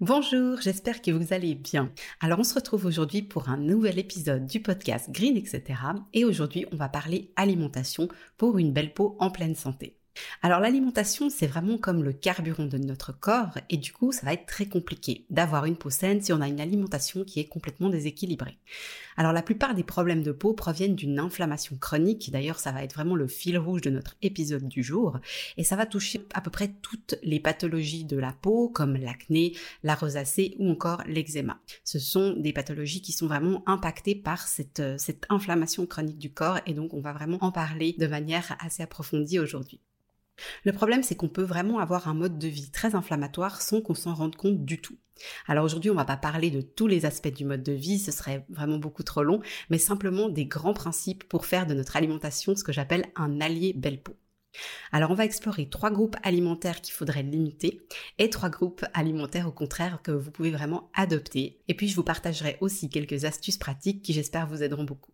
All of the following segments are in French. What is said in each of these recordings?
Bonjour, j'espère que vous allez bien. Alors on se retrouve aujourd'hui pour un nouvel épisode du podcast Green etc. Et aujourd'hui on va parler alimentation pour une belle peau en pleine santé. Alors l'alimentation, c'est vraiment comme le carburant de notre corps et du coup, ça va être très compliqué d'avoir une peau saine si on a une alimentation qui est complètement déséquilibrée. Alors la plupart des problèmes de peau proviennent d'une inflammation chronique, d'ailleurs ça va être vraiment le fil rouge de notre épisode du jour, et ça va toucher à peu près toutes les pathologies de la peau comme l'acné, la rosacée ou encore l'eczéma. Ce sont des pathologies qui sont vraiment impactées par cette, cette inflammation chronique du corps et donc on va vraiment en parler de manière assez approfondie aujourd'hui. Le problème, c'est qu'on peut vraiment avoir un mode de vie très inflammatoire sans qu'on s'en rende compte du tout. Alors aujourd'hui, on va pas parler de tous les aspects du mode de vie, ce serait vraiment beaucoup trop long, mais simplement des grands principes pour faire de notre alimentation ce que j'appelle un allié belle peau. Alors on va explorer trois groupes alimentaires qu'il faudrait limiter et trois groupes alimentaires au contraire que vous pouvez vraiment adopter. Et puis je vous partagerai aussi quelques astuces pratiques qui j'espère vous aideront beaucoup.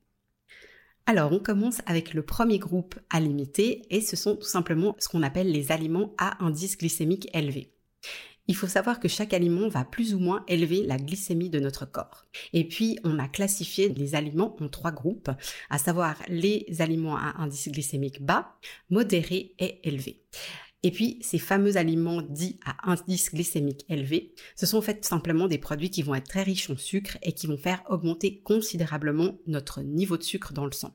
Alors, on commence avec le premier groupe à limiter et ce sont tout simplement ce qu'on appelle les aliments à indice glycémique élevé. Il faut savoir que chaque aliment va plus ou moins élever la glycémie de notre corps. Et puis, on a classifié les aliments en trois groupes, à savoir les aliments à indice glycémique bas, modéré et élevé. Et puis, ces fameux aliments dits à indice glycémique élevé, ce sont en fait simplement des produits qui vont être très riches en sucre et qui vont faire augmenter considérablement notre niveau de sucre dans le sang.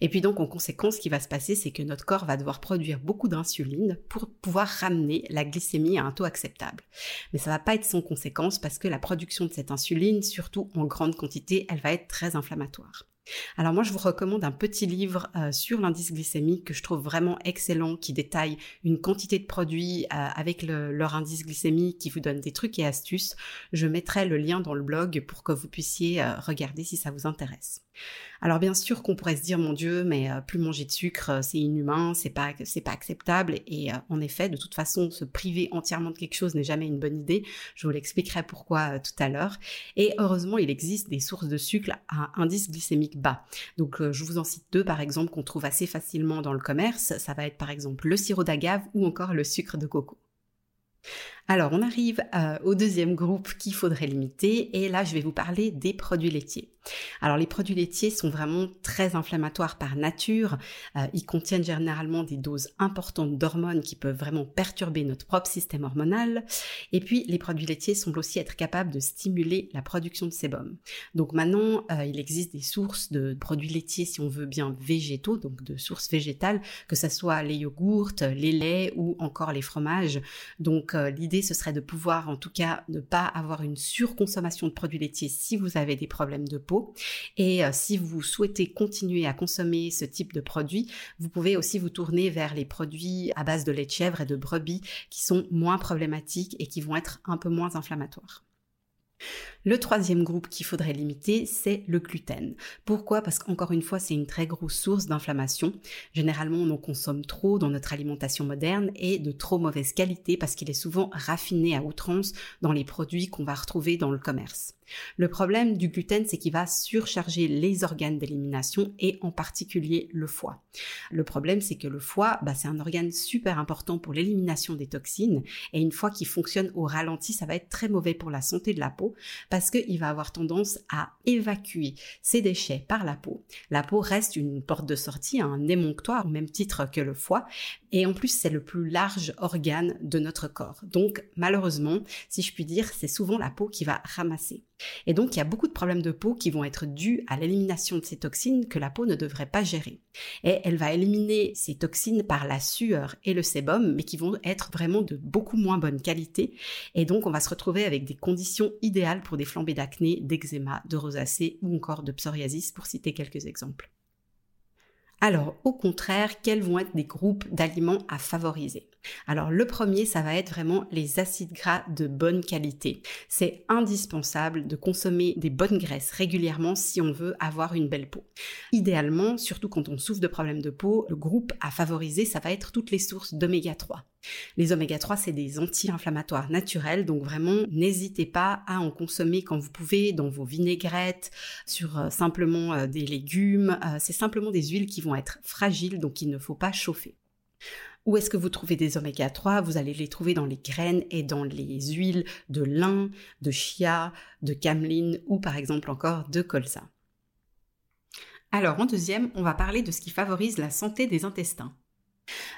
Et puis donc en conséquence, ce qui va se passer, c'est que notre corps va devoir produire beaucoup d'insuline pour pouvoir ramener la glycémie à un taux acceptable. Mais ça va pas être sans conséquence parce que la production de cette insuline, surtout en grande quantité, elle va être très inflammatoire. Alors moi, je vous recommande un petit livre euh, sur l'indice glycémique que je trouve vraiment excellent, qui détaille une quantité de produits euh, avec leur indice glycémique, qui vous donne des trucs et astuces. Je mettrai le lien dans le blog pour que vous puissiez euh, regarder si ça vous intéresse. Alors bien sûr qu'on pourrait se dire mon Dieu, mais plus manger de sucre, c'est inhumain, c'est pas c'est pas acceptable. Et en effet, de toute façon, se priver entièrement de quelque chose n'est jamais une bonne idée. Je vous l'expliquerai pourquoi tout à l'heure. Et heureusement, il existe des sources de sucre à indice glycémique bas. Donc euh, je vous en cite deux par exemple qu'on trouve assez facilement dans le commerce. Ça va être par exemple le sirop d'agave ou encore le sucre de coco. Alors, on arrive euh, au deuxième groupe qu'il faudrait limiter et là, je vais vous parler des produits laitiers. Alors, les produits laitiers sont vraiment très inflammatoires par nature. Euh, ils contiennent généralement des doses importantes d'hormones qui peuvent vraiment perturber notre propre système hormonal. Et puis, les produits laitiers semblent aussi être capables de stimuler la production de sébum. Donc maintenant, euh, il existe des sources de produits laitiers, si on veut bien végétaux, donc de sources végétales, que ce soit les yogourts, les laits ou encore les fromages. Ce serait de pouvoir en tout cas ne pas avoir une surconsommation de produits laitiers si vous avez des problèmes de peau. Et euh, si vous souhaitez continuer à consommer ce type de produits, vous pouvez aussi vous tourner vers les produits à base de lait de chèvre et de brebis qui sont moins problématiques et qui vont être un peu moins inflammatoires. Le troisième groupe qu'il faudrait limiter, c'est le gluten. Pourquoi? Parce qu'encore une fois, c'est une très grosse source d'inflammation. Généralement, on en consomme trop dans notre alimentation moderne et de trop mauvaise qualité parce qu'il est souvent raffiné à outrance dans les produits qu'on va retrouver dans le commerce. Le problème du gluten, c'est qu'il va surcharger les organes d'élimination et en particulier le foie. Le problème, c'est que le foie, bah, c'est un organe super important pour l'élimination des toxines et une fois qu'il fonctionne au ralenti, ça va être très mauvais pour la santé de la peau parce qu'il va avoir tendance à évacuer ses déchets par la peau. La peau reste une porte de sortie, un émonctoire au même titre que le foie et en plus c'est le plus large organe de notre corps. Donc malheureusement, si je puis dire, c'est souvent la peau qui va ramasser. Et donc, il y a beaucoup de problèmes de peau qui vont être dus à l'élimination de ces toxines que la peau ne devrait pas gérer. Et elle va éliminer ces toxines par la sueur et le sébum, mais qui vont être vraiment de beaucoup moins bonne qualité. Et donc, on va se retrouver avec des conditions idéales pour des flambées d'acné, d'eczéma, de rosacée ou encore de psoriasis, pour citer quelques exemples. Alors, au contraire, quels vont être des groupes d'aliments à favoriser? Alors le premier, ça va être vraiment les acides gras de bonne qualité. C'est indispensable de consommer des bonnes graisses régulièrement si on veut avoir une belle peau. Idéalement, surtout quand on souffre de problèmes de peau, le groupe à favoriser, ça va être toutes les sources d'oméga 3. Les oméga 3, c'est des anti-inflammatoires naturels, donc vraiment n'hésitez pas à en consommer quand vous pouvez dans vos vinaigrettes, sur euh, simplement euh, des légumes. Euh, c'est simplement des huiles qui vont être fragiles, donc il ne faut pas chauffer. Où est-ce que vous trouvez des oméga 3 Vous allez les trouver dans les graines et dans les huiles de lin, de chia, de cameline ou par exemple encore de colza. Alors en deuxième, on va parler de ce qui favorise la santé des intestins.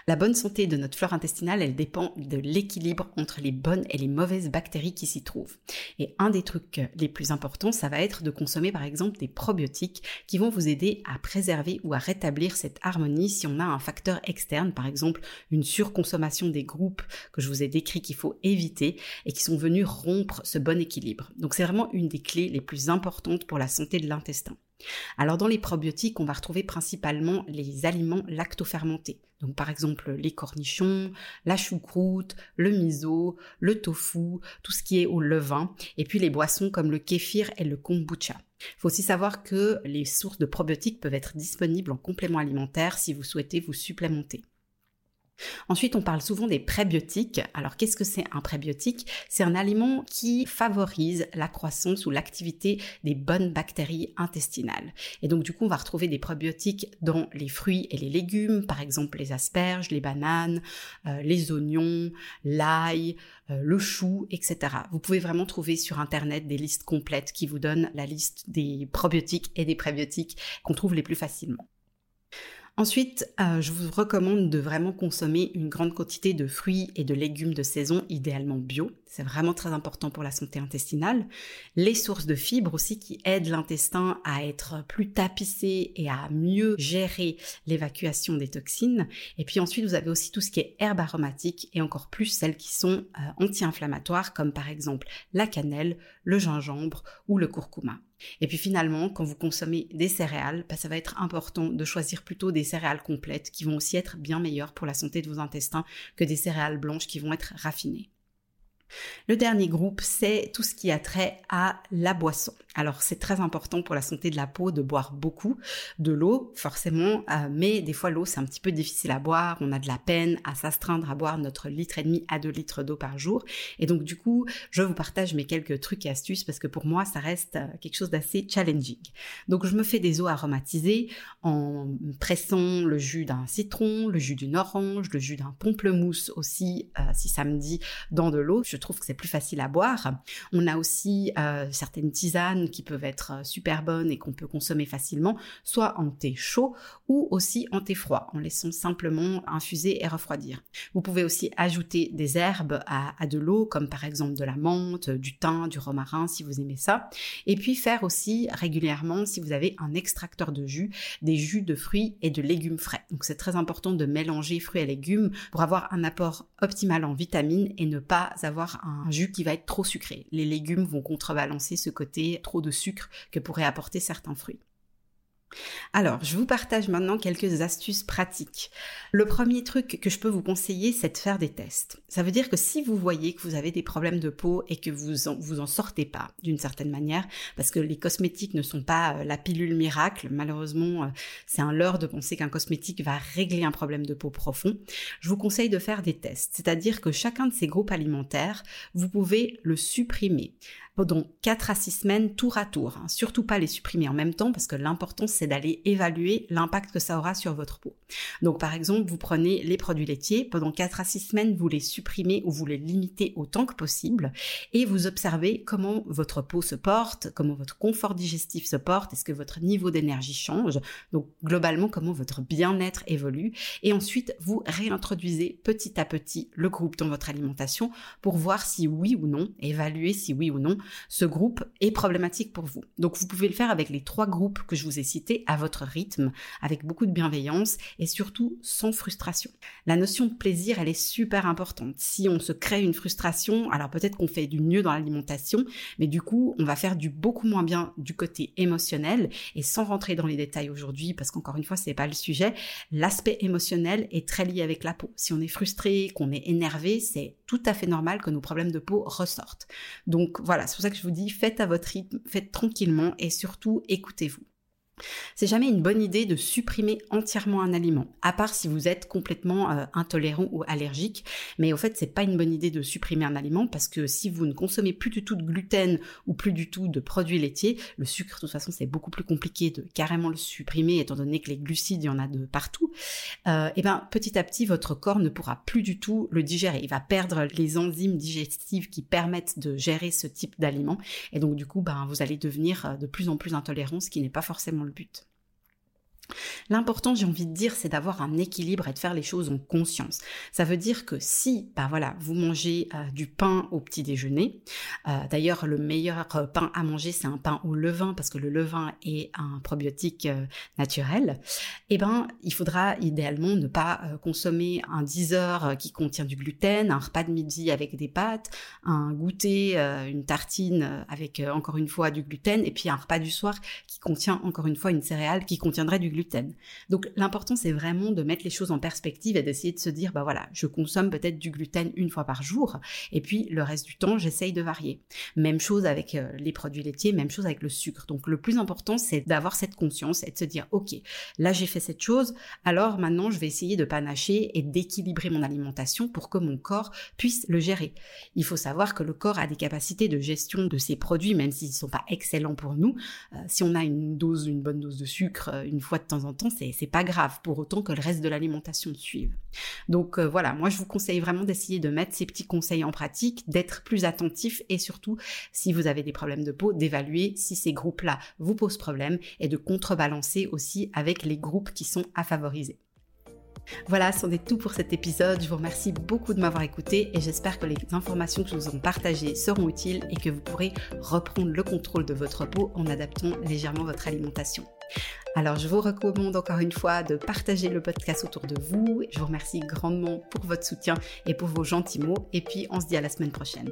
La bonne santé de notre flore intestinale, elle dépend de l'équilibre entre les bonnes et les mauvaises bactéries qui s'y trouvent. Et un des trucs les plus importants, ça va être de consommer par exemple des probiotiques qui vont vous aider à préserver ou à rétablir cette harmonie si on a un facteur externe, par exemple une surconsommation des groupes que je vous ai décrit qu'il faut éviter et qui sont venus rompre ce bon équilibre. Donc c'est vraiment une des clés les plus importantes pour la santé de l'intestin. Alors dans les probiotiques, on va retrouver principalement les aliments lactofermentés. Donc par exemple les cornichons, la choucroute, le miso, le tofu, tout ce qui est au levain, et puis les boissons comme le kéfir et le kombucha. Il faut aussi savoir que les sources de probiotiques peuvent être disponibles en complément alimentaire si vous souhaitez vous supplémenter. Ensuite, on parle souvent des prébiotiques. Alors, qu'est-ce que c'est un prébiotique? C'est un aliment qui favorise la croissance ou l'activité des bonnes bactéries intestinales. Et donc, du coup, on va retrouver des prébiotiques dans les fruits et les légumes, par exemple les asperges, les bananes, euh, les oignons, l'ail, euh, le chou, etc. Vous pouvez vraiment trouver sur Internet des listes complètes qui vous donnent la liste des probiotiques et des prébiotiques qu'on trouve les plus facilement. Ensuite, euh, je vous recommande de vraiment consommer une grande quantité de fruits et de légumes de saison, idéalement bio. C'est vraiment très important pour la santé intestinale. Les sources de fibres aussi qui aident l'intestin à être plus tapissé et à mieux gérer l'évacuation des toxines. Et puis ensuite, vous avez aussi tout ce qui est herbes aromatiques et encore plus celles qui sont euh, anti-inflammatoires comme par exemple la cannelle, le gingembre ou le curcuma. Et puis finalement, quand vous consommez des céréales, bah, ça va être important de choisir plutôt des céréales complètes qui vont aussi être bien meilleures pour la santé de vos intestins que des céréales blanches qui vont être raffinées. Le dernier groupe, c'est tout ce qui a trait à la boisson. Alors c'est très important pour la santé de la peau de boire beaucoup de l'eau, forcément, euh, mais des fois l'eau c'est un petit peu difficile à boire, on a de la peine à s'astreindre à boire notre litre et demi à deux litres d'eau par jour. Et donc du coup, je vous partage mes quelques trucs et astuces parce que pour moi ça reste euh, quelque chose d'assez challenging. Donc je me fais des eaux aromatisées en pressant le jus d'un citron, le jus d'une orange, le jus d'un pamplemousse aussi, euh, si ça me dit, dans de l'eau. Trouve que c'est plus facile à boire. On a aussi certaines tisanes qui peuvent être euh, super bonnes et qu'on peut consommer facilement, soit en thé chaud ou aussi en thé froid, en laissant simplement infuser et refroidir. Vous pouvez aussi ajouter des herbes à, de l'eau, comme par exemple de la menthe, du thym, du romarin, si vous aimez ça. Et puis faire aussi régulièrement, si vous avez un extracteur de jus, des jus de fruits et de légumes frais. Donc c'est très important de mélanger fruits et légumes pour avoir un apport optimal en vitamines et ne pas avoir un jus qui va être trop sucré. Les légumes vont contrebalancer ce côté trop de sucre que pourraient apporter certains fruits. Alors, je vous partage maintenant quelques astuces pratiques. Le premier truc que je peux vous conseiller, c'est de faire des tests. Ça veut dire que si vous voyez que vous avez des problèmes de peau et que vous en, vous en sortez pas d'une certaine manière, parce que les cosmétiques ne sont pas euh, la pilule miracle, malheureusement, euh, c'est un leurre de penser qu'un cosmétique va régler un problème de peau profond, je vous conseille de faire des tests. C'est-à-dire que chacun de ces groupes alimentaires, vous pouvez le supprimer pendant 4 à 6 semaines tour à tour. Hein. Surtout pas les supprimer en même temps parce que l'important c'est d'aller évaluer l'impact que ça aura sur votre peau. Donc par exemple, vous prenez les produits laitiers, pendant 4 à 6 semaines, vous les supprimez ou vous les limitez autant que possible et vous observez comment votre peau se porte, comment votre confort digestif se porte, est-ce que votre niveau d'énergie change, donc globalement comment votre bien-être évolue et ensuite vous réintroduisez petit à petit le groupe dans votre alimentation pour voir si oui ou non, évaluer si oui ou non ce groupe est problématique pour vous. Donc vous pouvez le faire avec les trois groupes que je vous ai cités à votre rythme, avec beaucoup de bienveillance et surtout sans frustration. La notion de plaisir, elle est super importante. Si on se crée une frustration, alors peut-être qu'on fait du mieux dans l'alimentation, mais du coup, on va faire du beaucoup moins bien du côté émotionnel et sans rentrer dans les détails aujourd'hui parce qu'encore une fois, c'est pas le sujet, l'aspect émotionnel est très lié avec la peau. Si on est frustré, qu'on est énervé, c'est tout à fait normal que nos problèmes de peau ressortent. Donc voilà, c'est pour ça que je vous dis, faites à votre rythme, faites tranquillement et surtout écoutez-vous. C'est jamais une bonne idée de supprimer entièrement un aliment, à part si vous êtes complètement euh, intolérant ou allergique. Mais au fait, c'est pas une bonne idée de supprimer un aliment parce que si vous ne consommez plus du tout de gluten ou plus du tout de produits laitiers, le sucre, de toute façon, c'est beaucoup plus compliqué de carrément le supprimer étant donné que les glucides, il y en a de partout. Euh, et ben, petit à petit, votre corps ne pourra plus du tout le digérer. Il va perdre les enzymes digestives qui permettent de gérer ce type d'aliment. Et donc, du coup, ben, vous allez devenir euh, de plus en plus intolérant, ce qui n'est pas forcément le but. L'important, j'ai envie de dire, c'est d'avoir un équilibre et de faire les choses en conscience. Ça veut dire que si, bah voilà, vous mangez euh, du pain au petit déjeuner, euh, d'ailleurs le meilleur euh, pain à manger, c'est un pain au levain parce que le levain est un probiotique naturel. Eh ben, il faudra idéalement ne pas consommer un 10 heures qui contient du gluten, un repas de midi avec des pâtes, un goûter, une tartine avec encore une fois du gluten, et puis un repas du soir qui contient encore une fois une céréale qui contiendrait du gluten. Donc l'important c'est vraiment de mettre les choses en perspective et d'essayer de se dire bah voilà, je consomme peut-être du gluten une fois par jour et puis le reste du temps, j'essaye de varier. Même chose avec euh, les produits laitiers, même chose avec le sucre. Donc le plus important c'est d'avoir cette conscience et de se dire OK, là j'ai fait cette chose, alors maintenant je vais essayer de panacher et d'équilibrer mon alimentation pour que mon corps puisse le gérer. Il faut savoir que le corps a des capacités de gestion de ces produits même s'ils ne sont pas excellents pour nous. Euh, si on a une dose une bonne dose de sucre euh, une fois de temps en temps, c'est pas grave, pour autant que le reste de l'alimentation suive. Donc euh, voilà, moi je vous conseille vraiment d'essayer de mettre ces petits conseils en pratique, d'être plus attentif et surtout, si vous avez des problèmes de peau, d'évaluer si ces groupes-là vous posent problème et de contrebalancer aussi avec les groupes qui sont à favoriser. Voilà, c'en est tout pour cet épisode. Je vous remercie beaucoup de m'avoir écouté et j'espère que les informations que je vous ai partagées seront utiles et que vous pourrez reprendre le contrôle de votre peau en adaptant légèrement votre alimentation. Alors je vous recommande encore une fois de partager le podcast autour de vous. Je vous remercie grandement pour votre soutien et pour vos gentils mots. Et puis on se dit à la semaine prochaine.